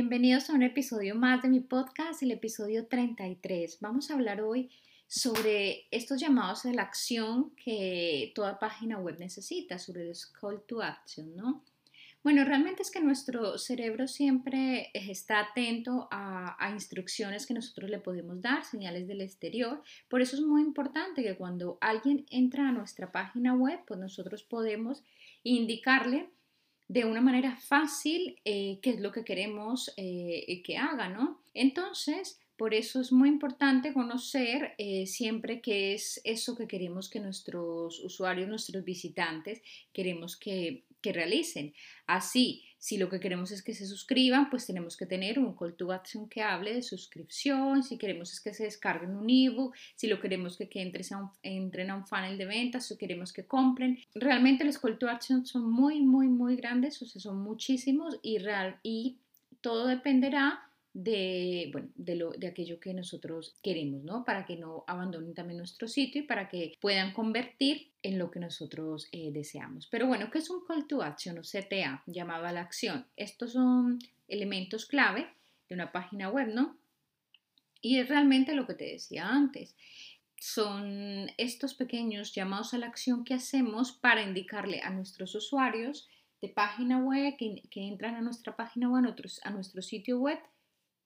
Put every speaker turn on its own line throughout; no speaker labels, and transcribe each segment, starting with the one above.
Bienvenidos a un episodio más de mi podcast, el episodio 33. Vamos a hablar hoy sobre estos llamados a la acción que toda página web necesita, sobre los call to action, ¿no? Bueno, realmente es que nuestro cerebro siempre está atento a, instrucciones que nosotros le podemos dar, señales del exterior. Por eso es muy importante que cuando alguien entra a nuestra página web, pues nosotros podemos indicarle de una manera fácil eh, qué es lo que queremos eh, que haga, ¿no? Entonces, por eso es muy importante conocer eh, siempre qué es eso que queremos que nuestros usuarios, nuestros visitantes, queremos que, que realicen. Así, si lo que queremos es que se suscriban, pues tenemos que tener un call to action que hable de suscripción. Si queremos es que se descarguen un ebook, si lo queremos que, que entren a un funnel de ventas, si queremos que compren. Realmente los call to action son muy, muy, muy grandes, o sea, son muchísimos y, real, y todo dependerá de, bueno, de, lo, de aquello que nosotros queremos, ¿no? Para que no abandonen también nuestro sitio y para que puedan convertir en lo que nosotros eh, deseamos. Pero bueno, ¿qué es un call to action o CTA, llamado a la acción? Estos son elementos clave de una página web, ¿no? Y es realmente lo que te decía antes. Son estos pequeños llamados a la acción que hacemos para indicarle a nuestros usuarios de página web que, que entran a nuestra página web, a, a nuestro sitio web,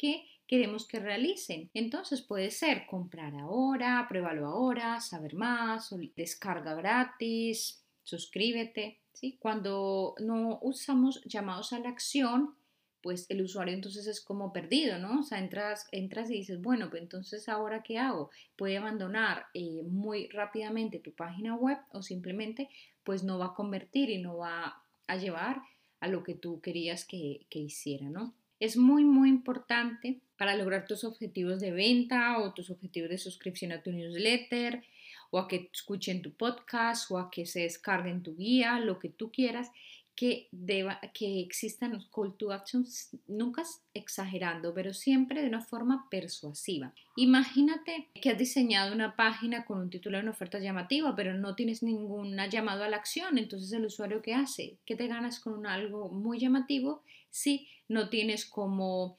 que queremos que realicen. Entonces puede ser comprar ahora, pruébalo ahora, saber más, descarga gratis, suscríbete. ¿sí? Cuando no usamos llamados a la acción, pues el usuario entonces es como perdido, ¿no? O sea, entras, entras y dices, bueno, pues entonces ahora qué hago? Puede abandonar eh, muy rápidamente tu página web o simplemente pues no va a convertir y no va a llevar a lo que tú querías que, que hiciera, ¿no? Es muy, muy importante para lograr tus objetivos de venta o tus objetivos de suscripción a tu newsletter o a que escuchen tu podcast o a que se descarguen tu guía, lo que tú quieras, que, deba, que existan los call to actions, nunca exagerando, pero siempre de una forma persuasiva. Imagínate que has diseñado una página con un título de una oferta llamativa, pero no tienes ninguna llamado a la acción, entonces el usuario ¿qué hace? ¿Qué te ganas con algo muy llamativo si no tienes como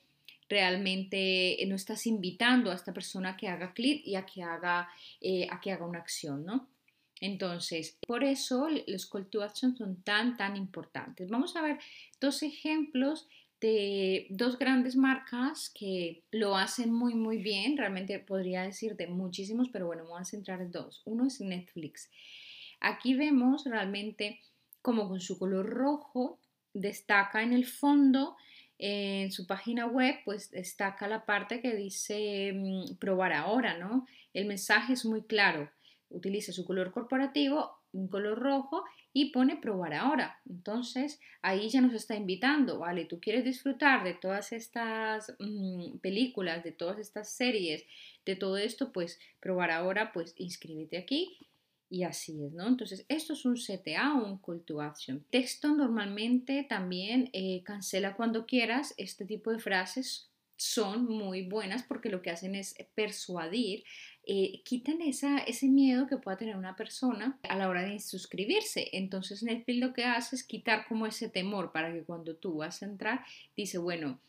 realmente no estás invitando a esta persona que haga clic y a que haga, eh, a que haga una acción, ¿no? Entonces, por eso los call to action son tan, tan importantes. Vamos a ver dos ejemplos de dos grandes marcas que lo hacen muy, muy bien. Realmente podría decirte muchísimos, pero bueno, vamos a centrar en dos. Uno es Netflix. Aquí vemos realmente como con su color rojo destaca en el fondo en su página web, pues destaca la parte que dice mm, probar ahora, ¿no? El mensaje es muy claro utiliza su color corporativo, un color rojo y pone probar ahora. Entonces ahí ya nos está invitando, ¿vale? Tú quieres disfrutar de todas estas mm, películas, de todas estas series, de todo esto, pues probar ahora, pues inscríbete aquí y así es, ¿no? Entonces, esto es un CTA o un call to action. Texto normalmente también eh, cancela cuando quieras. Este tipo de frases son muy buenas porque lo que hacen es persuadir eh, quitan esa, ese miedo que pueda tener una persona a la hora de suscribirse. Entonces Netflix lo que hace es quitar como ese temor para que cuando tú vas a entrar, dice, bueno,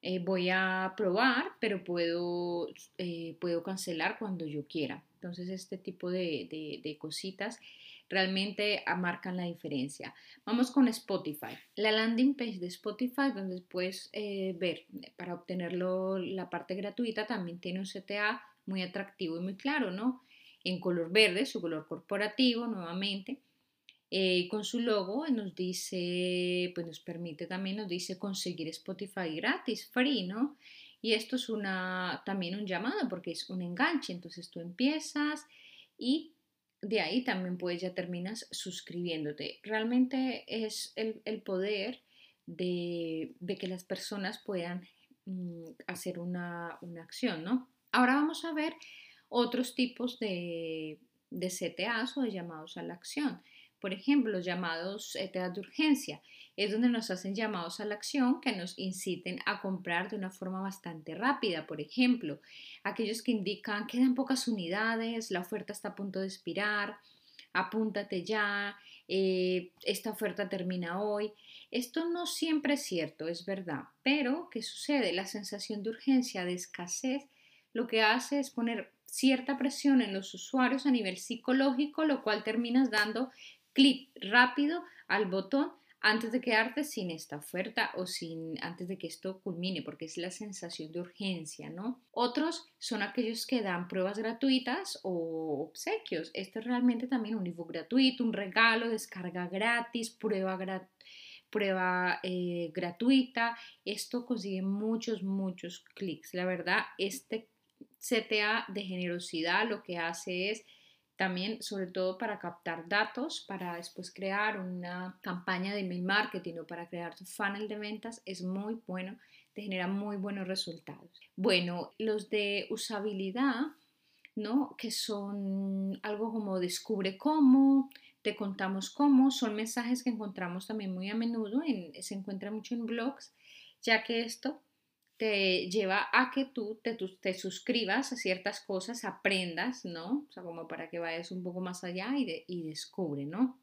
eh, voy a probar, pero puedo, eh, puedo cancelar cuando yo quiera. Entonces este tipo de, cositas realmente marcan la diferencia. Vamos con Spotify. La landing page de Spotify, donde puedes ver para obtenerlo la parte gratuita, también tiene un CTA muy atractivo y muy claro, ¿no? En color verde, su color corporativo nuevamente. Eh, con su logo nos dice, pues nos permite también, nos dice conseguir Spotify gratis, free, ¿no? Y esto es una, también un llamado porque es un enganche, entonces tú empiezas y de ahí también pues ya terminas suscribiéndote. Realmente es el, poder de, que las personas puedan mm, hacer una, acción, ¿no? Ahora vamos a ver otros tipos de, de CTAs o de llamados a la acción. Por ejemplo, los llamados CTAs de urgencia es donde nos hacen llamados a la acción que nos inciten a comprar de una forma bastante rápida. Por ejemplo, aquellos que indican quedan pocas unidades, la oferta está a punto de expirar, apúntate ya, eh, esta oferta termina hoy. Esto no siempre es cierto, es verdad, pero ¿qué sucede? La sensación de urgencia, de escasez, lo que hace es poner cierta presión en los usuarios a nivel psicológico, lo cual terminas dando clic rápido al botón antes de quedarte sin esta oferta o sin antes de que esto culmine, porque es la sensación de urgencia, ¿no? Otros son aquellos que dan pruebas gratuitas o obsequios. Este es realmente también un ebook gratuito, un regalo, descarga gratis, prueba prueba eh, gratuita. Esto consigue muchos, muchos clics. La verdad, este CTA de generosidad lo que hace es también, sobre todo para captar datos, para después crear una campaña de email marketing o para crear tu funnel de ventas, es muy bueno, te genera muy buenos resultados. Bueno, los de usabilidad, ¿no? Que son algo como descubre cómo, te contamos cómo, son mensajes que encontramos también muy a menudo, en, se encuentra mucho en blogs, ya que esto lleva a que tú te, suscribas a ciertas cosas, aprendas, ¿no? O sea, como para que vayas un poco más allá y, y descubre, ¿no?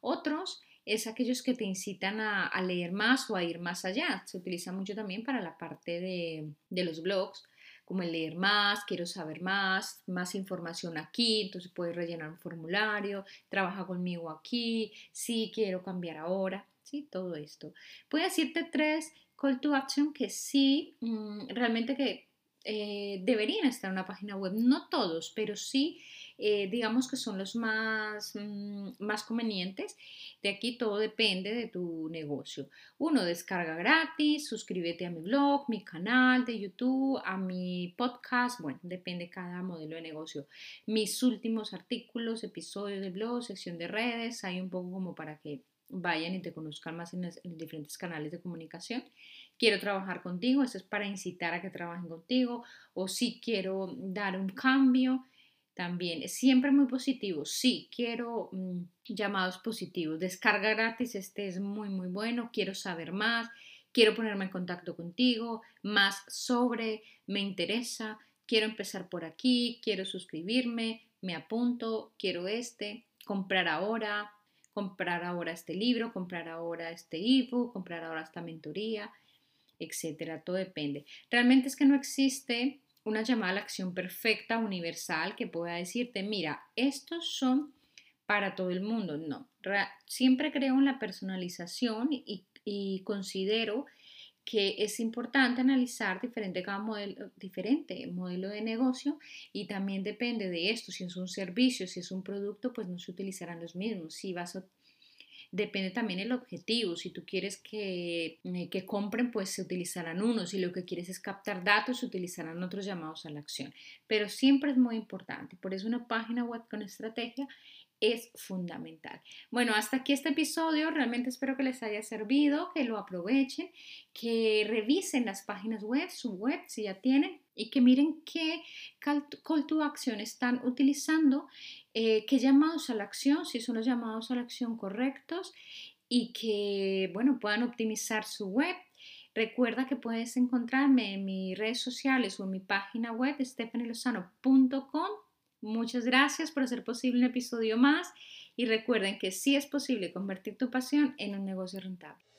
Otros es aquellos que te incitan a, leer más o a ir más allá. Se utiliza mucho también para la parte de, de los blogs, como el leer más, quiero saber más, más información aquí, entonces puedes rellenar un formulario, trabaja conmigo aquí, sí, quiero cambiar ahora, sí, todo esto. Voy decirte tres call to action que sí, mm, realmente que eh, deberían estar en una página web, no todos, pero sí, eh, digamos que son los más, mm, más convenientes. De aquí todo depende de tu negocio. Uno, descarga gratis, suscríbete a mi blog, mi canal de YouTube, a mi podcast, bueno, depende cada modelo de negocio. Mis últimos artículos, episodios de blog, sección de redes, hay un poco como para que vayan y te conozcan más en, los, diferentes canales de comunicación. Quiero trabajar contigo, eso es para incitar a que trabajen contigo, o si quiero dar un cambio, también es siempre muy positivo. Sí, quiero mm, llamados positivos. Descarga gratis, este es muy, muy bueno. Quiero saber más, quiero ponerme en contacto contigo, más sobre, me interesa, quiero empezar por aquí, quiero suscribirme, me apunto, quiero este, comprar ahora, comprar ahora este libro, comprar ahora este ebook, comprar ahora esta mentoría, etcétera. Todo depende. Realmente es que no existe una llamada a la acción perfecta, universal, que pueda decirte, mira, estos son para todo el mundo. No, siempre creo en la personalización y, y considero que es importante analizar diferente cada modelo, diferente modelo de negocio y también depende de esto, si es un servicio, si es un producto, pues no se utilizarán los mismos. Si vas depende también el objetivo. Si tú quieres que, eh, que compren, pues se utilizarán unos. Si lo que quieres es captar datos, se utilizarán otros llamados a la acción. Pero siempre es muy importante. Por eso una página web con estrategia es fundamental. Bueno, hasta aquí este episodio. Realmente espero que les haya servido, que lo aprovechen, que revisen las páginas web, su web si ya tienen, y que miren qué call to action están utilizando, eh, qué llamados a la acción, si son los llamados a la acción correctos y que, bueno, puedan optimizar su web. Recuerda que puedes encontrarme en mis redes sociales o en mi página web stephanielozano.com Muchas gracias por hacer posible un episodio más y recuerden que sí es posible convertir tu pasión en un negocio rentable.